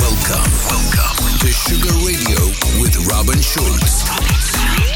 Welcome, welcome to Sugar Radio with Robin Schulz.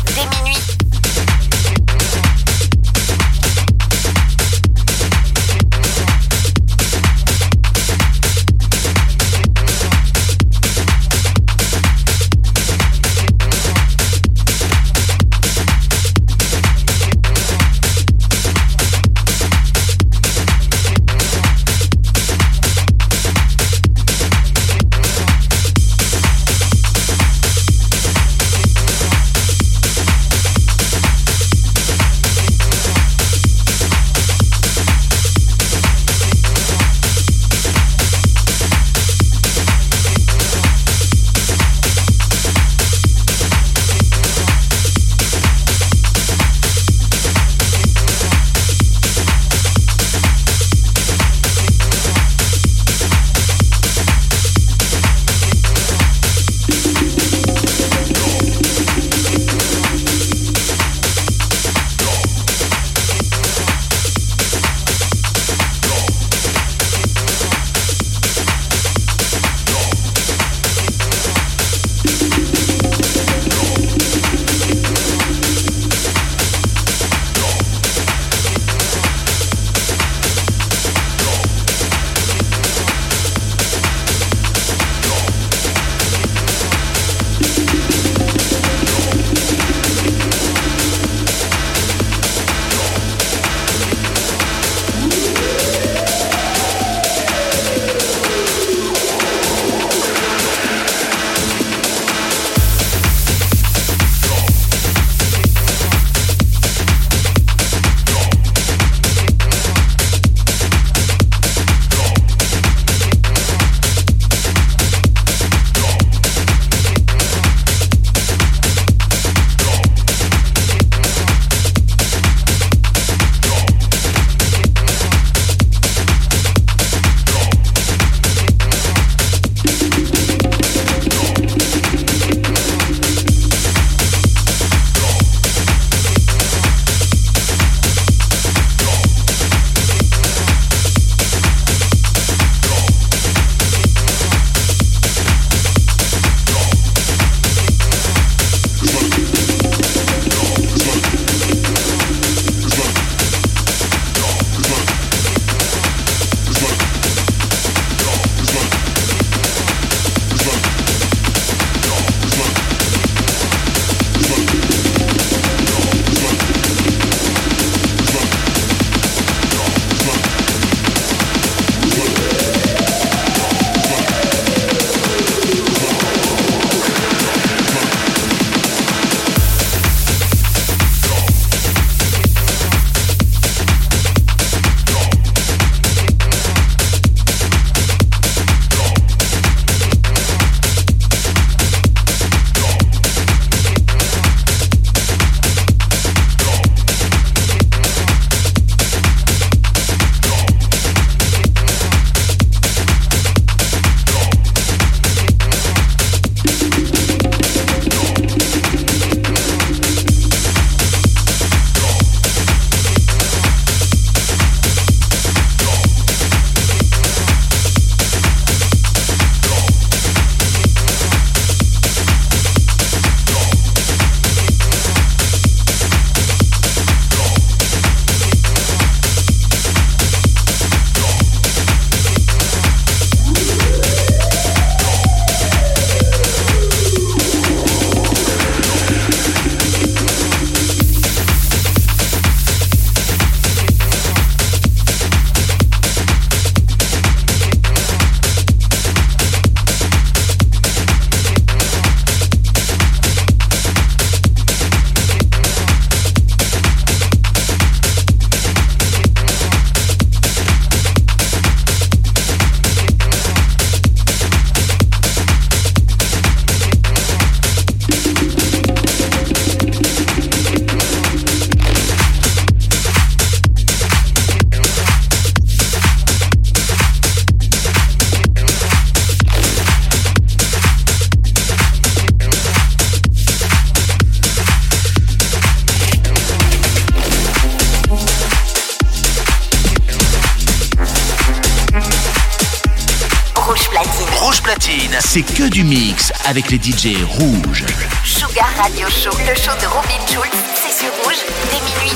C'est que du mix avec les DJ rouges. Sugar Radio Show, le show de Robin Schulz, c'est sur rouge dès minuit.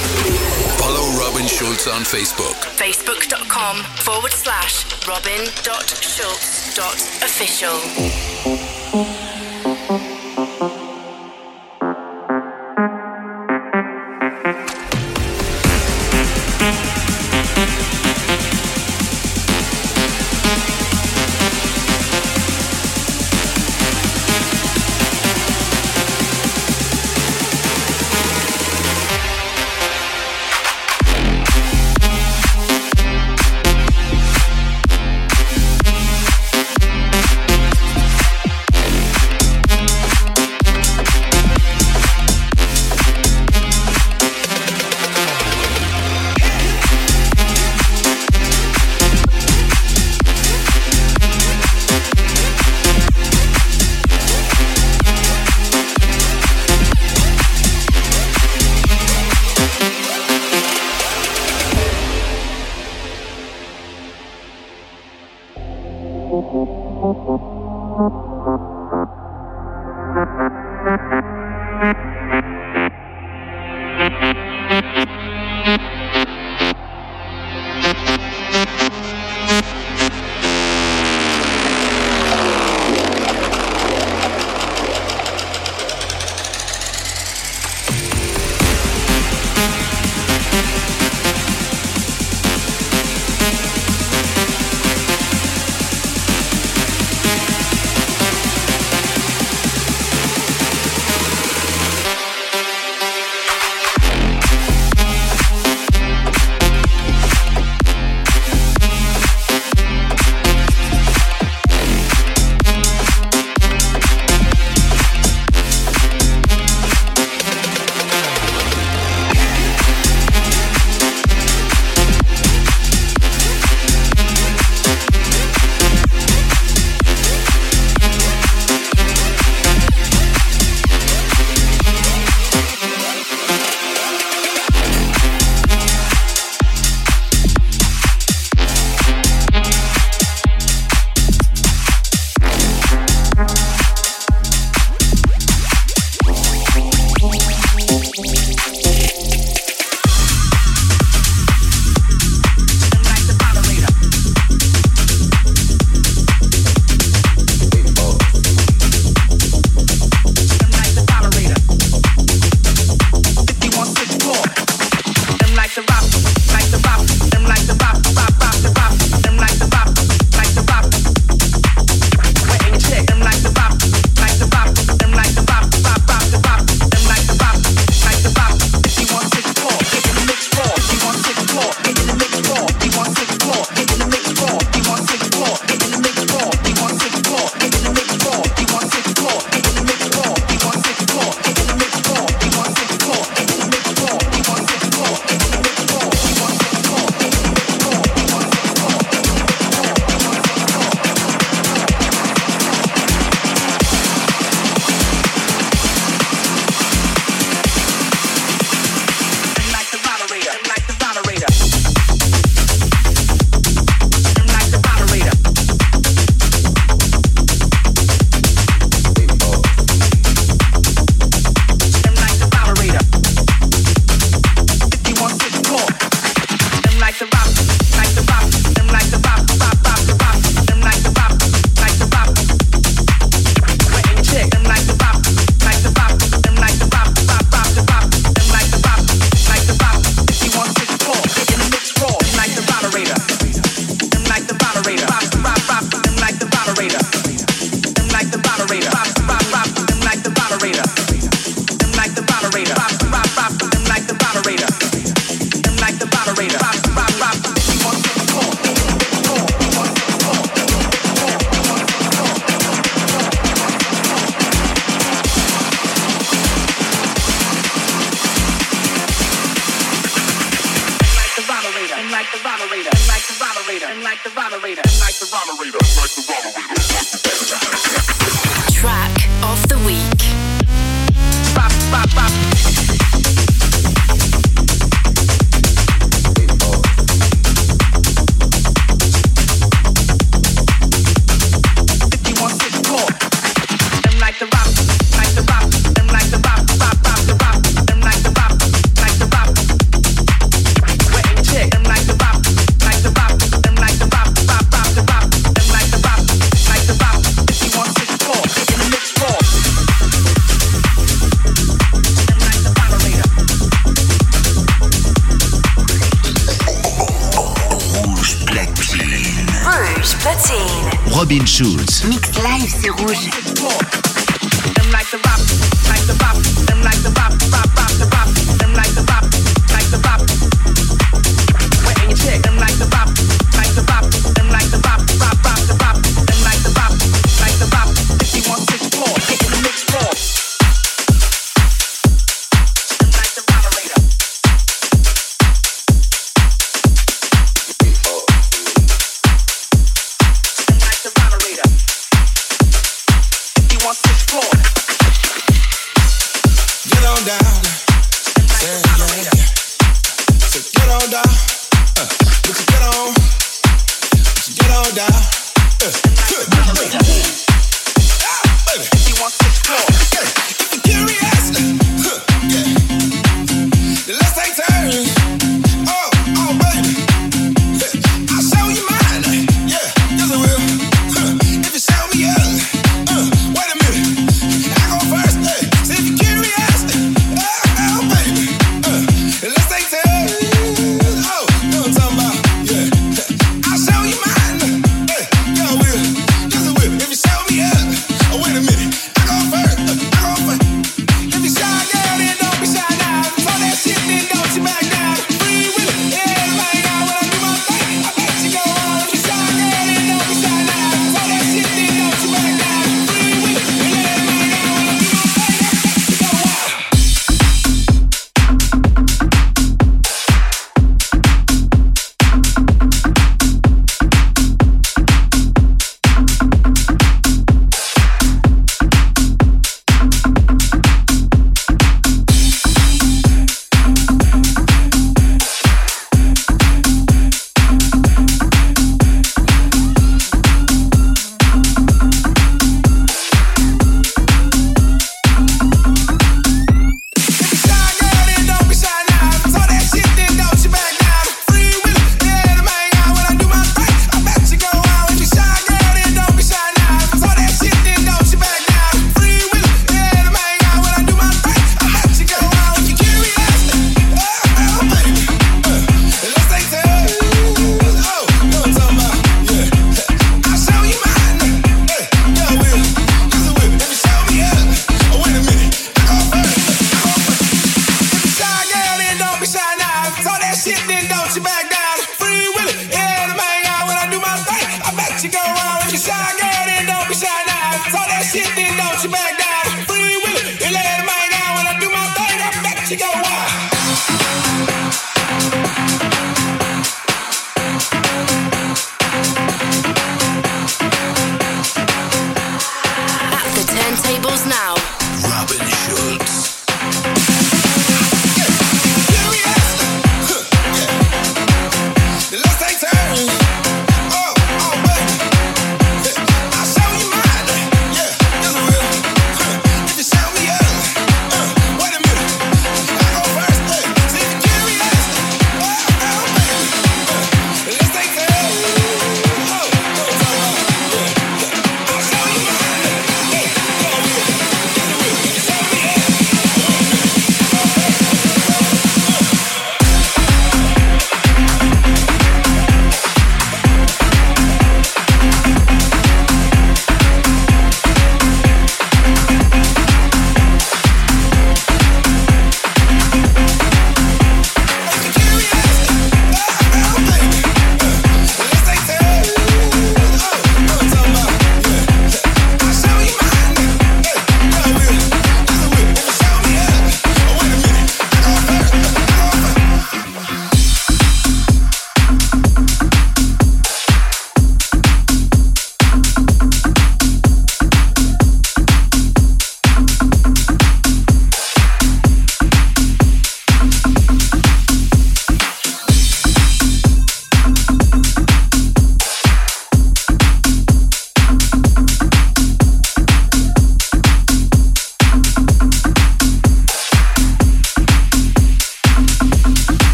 Follow Robin Schulz on Facebook. Facebook.com forward slash robin.schulz.official.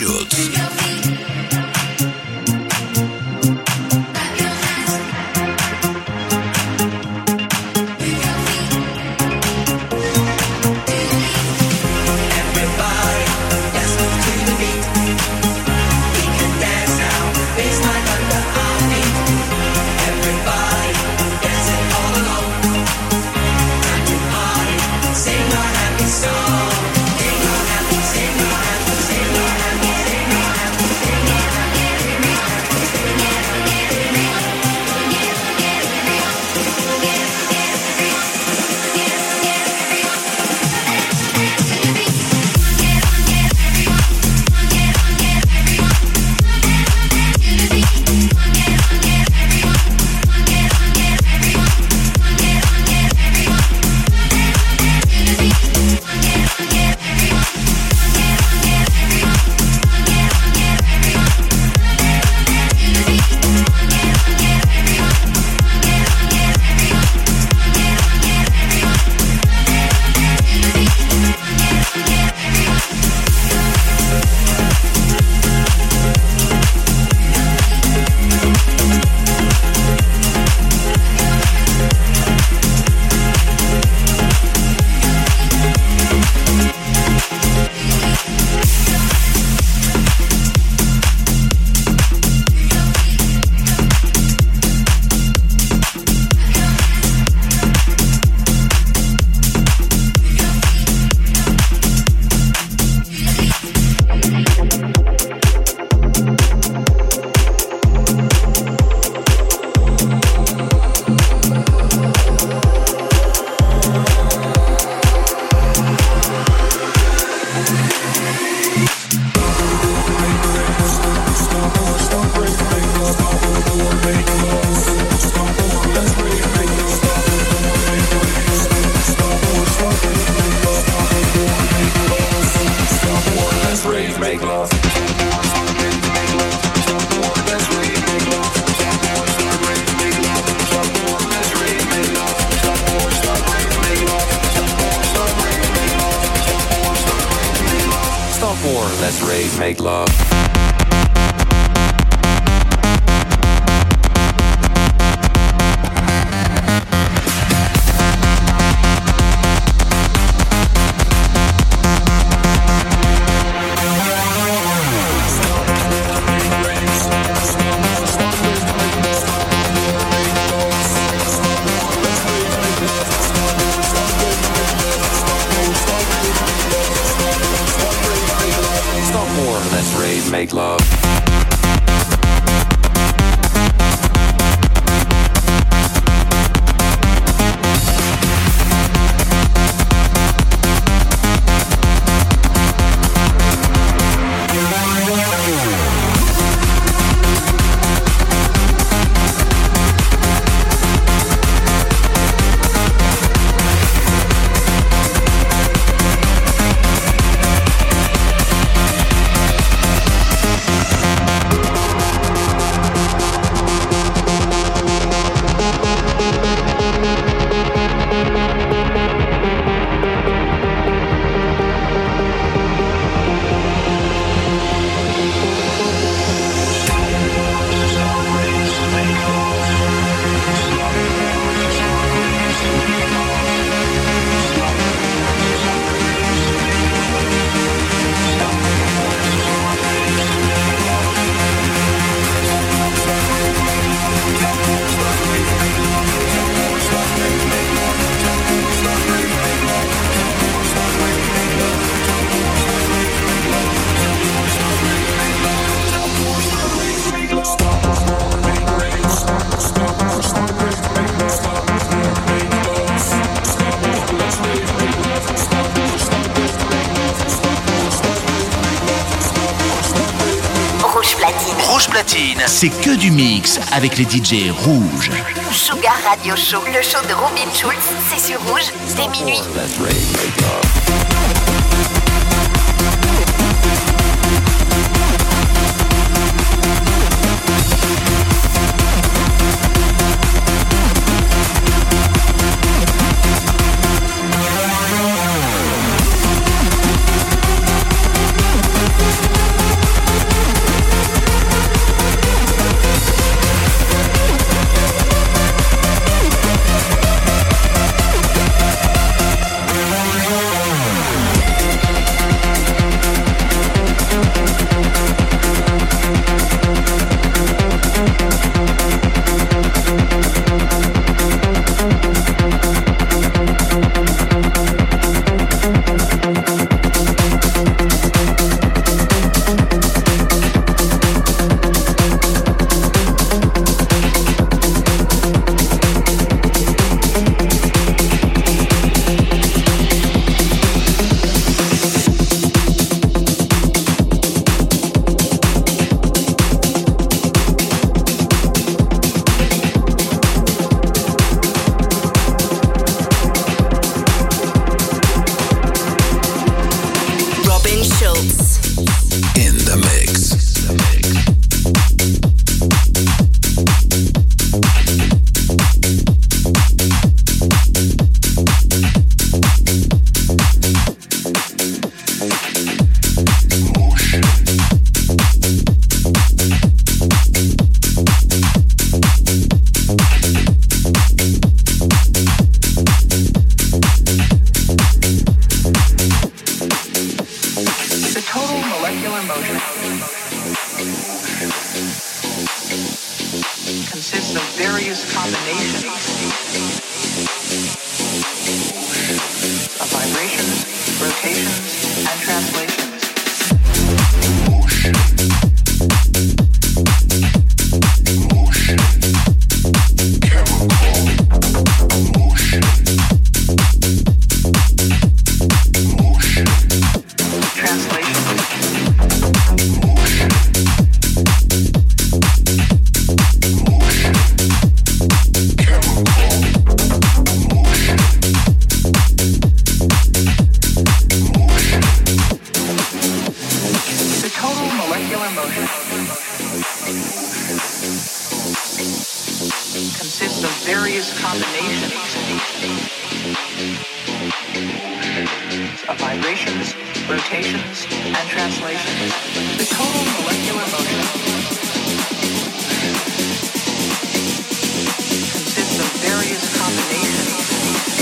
счет. C'est que du mix avec les DJ rouges. Sugar Radio Show, le show de Robin Schulz, c'est sur rouge dès minuit. Consists of various combinations of vibrations, rotations, and translations. The total molecular motion consists of various combinations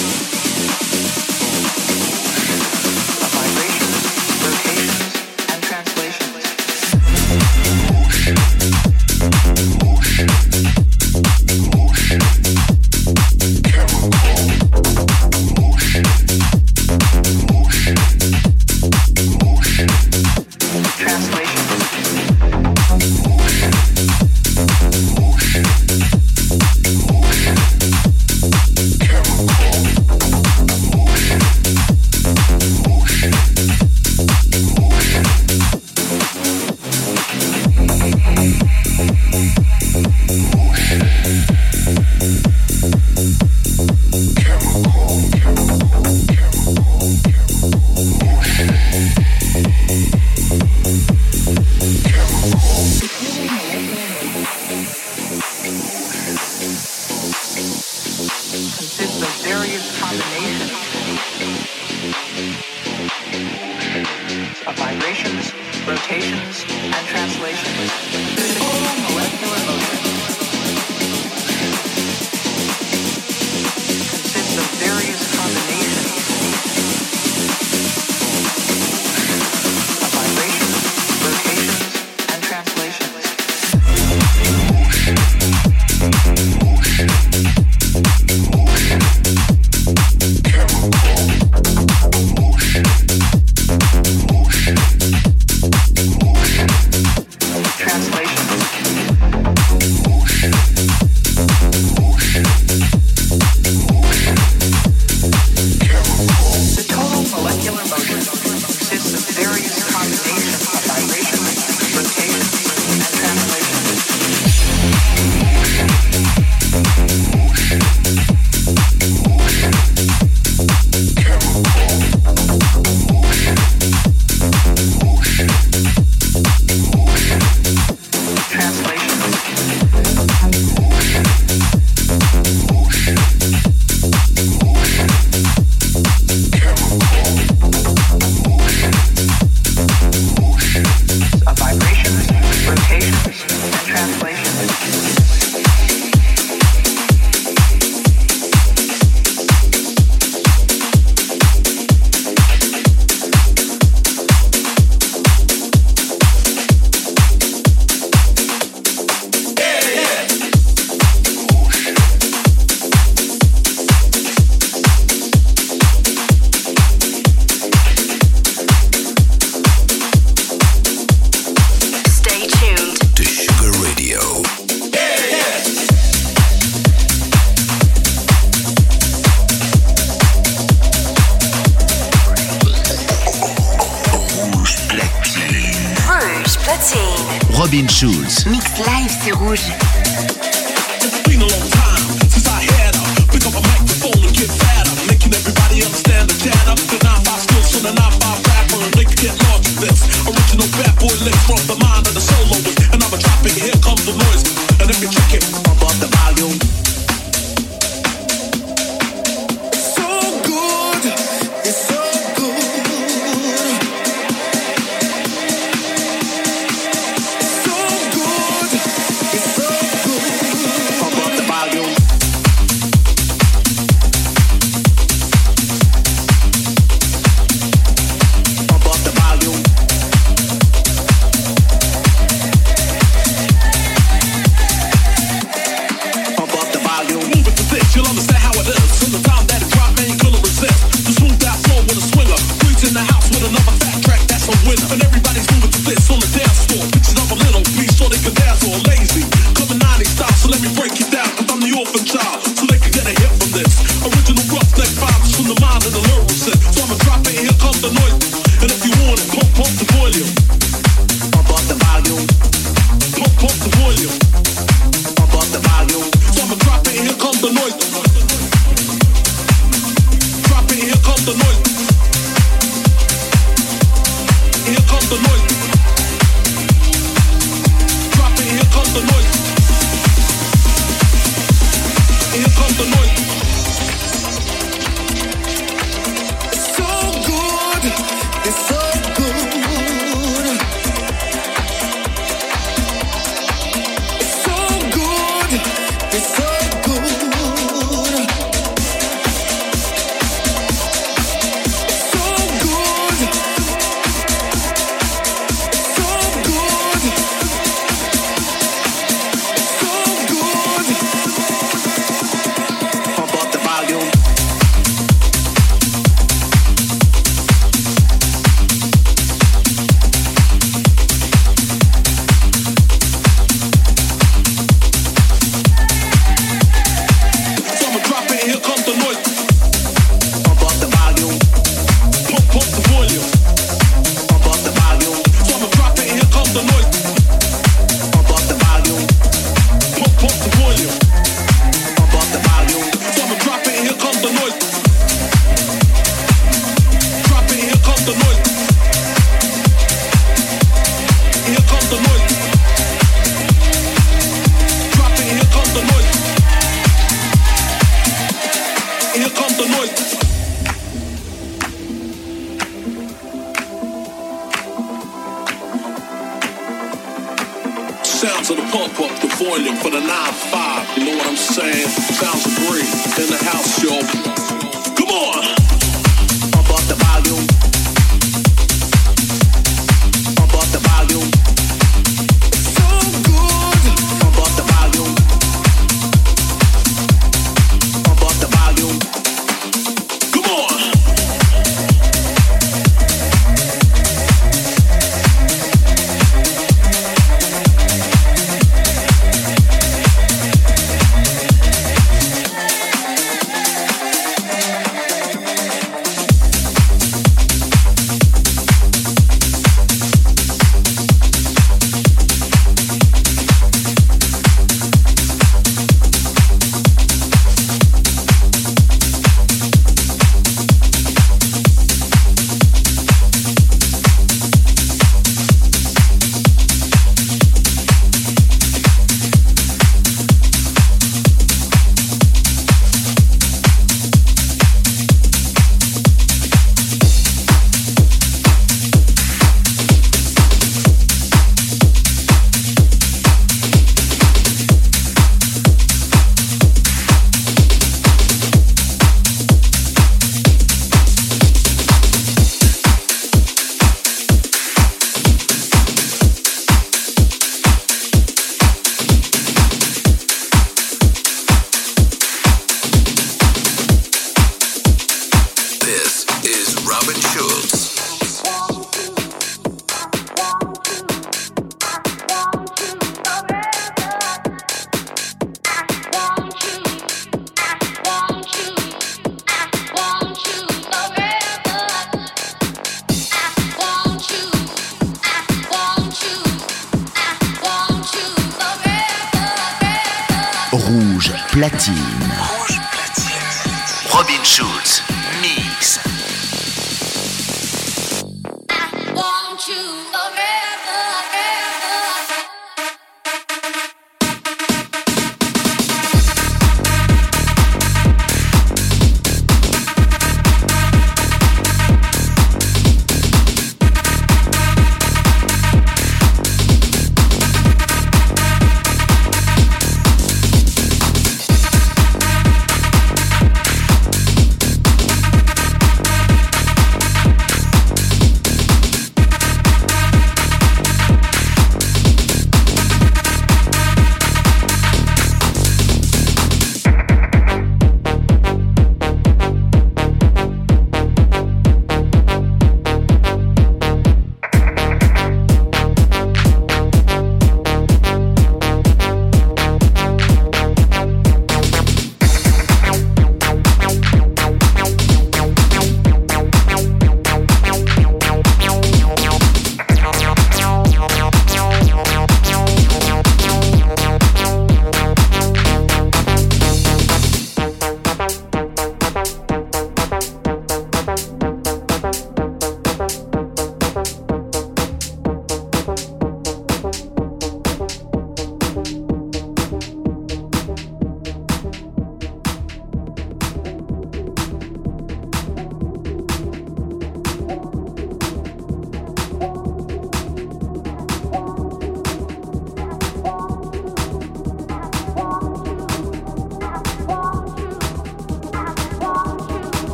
and if you check it,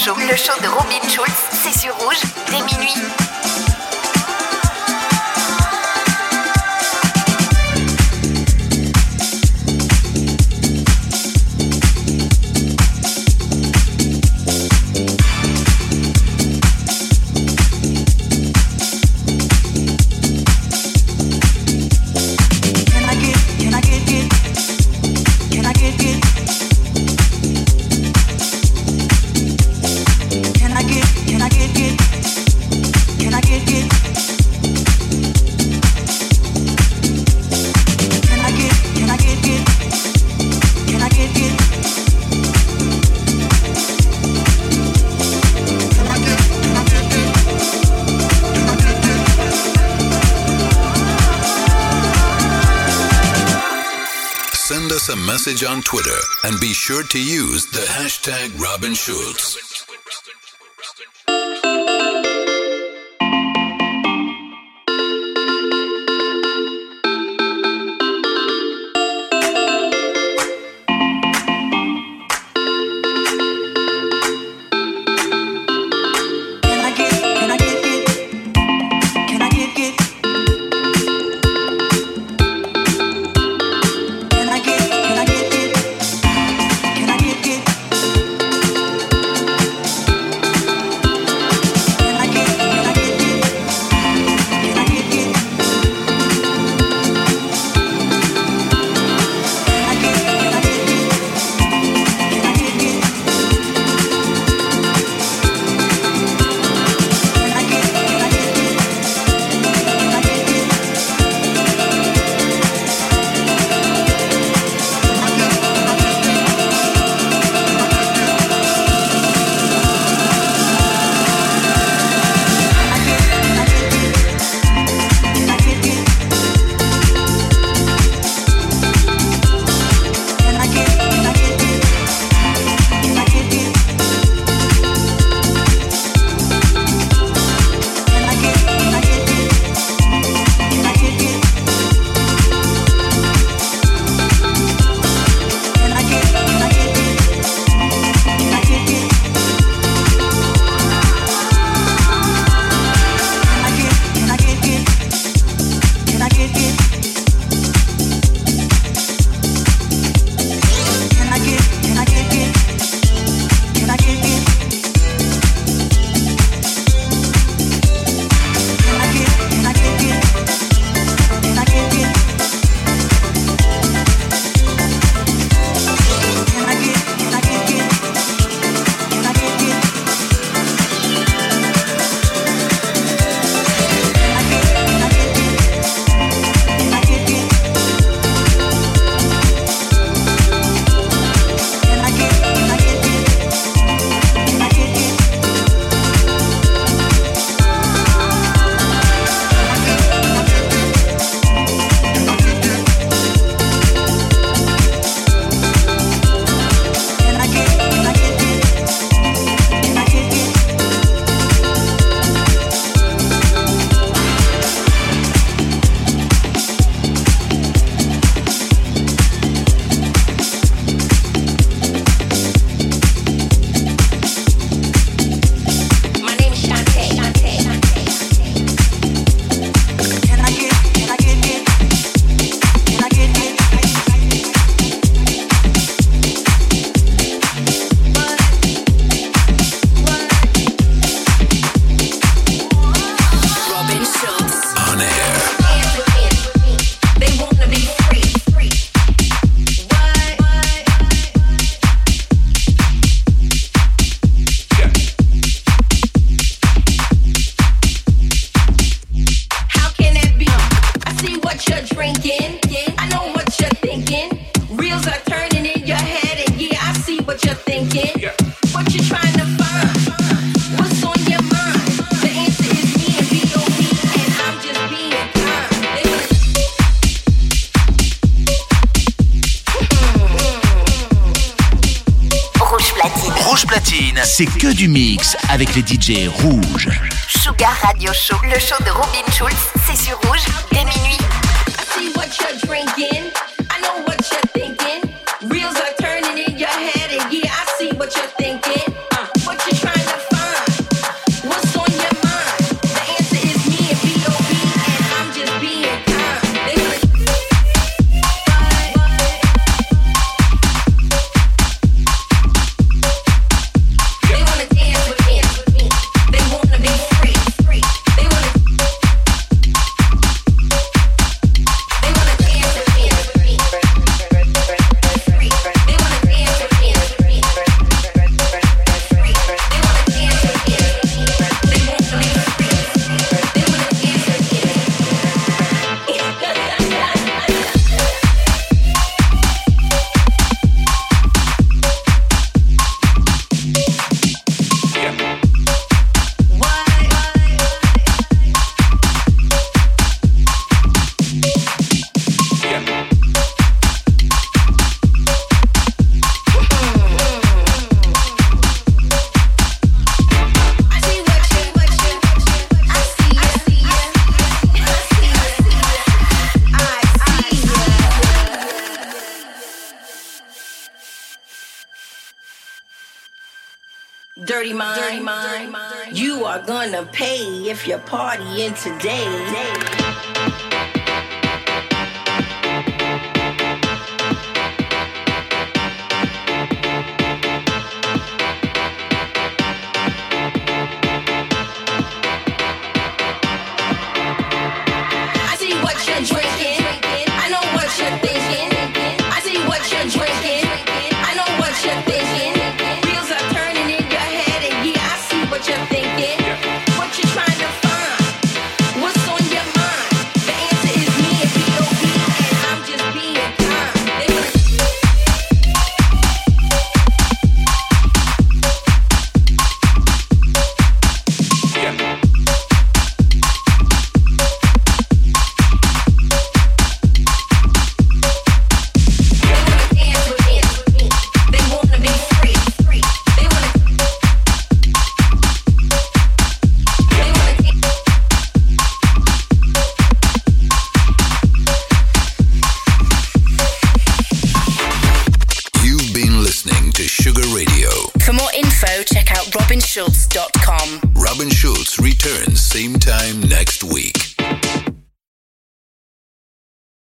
Show, le show on Twitter and be sure to use the hashtag Robin Schultz. DJ Rouge. Sugar Radio Show, le show pay if you're partying today.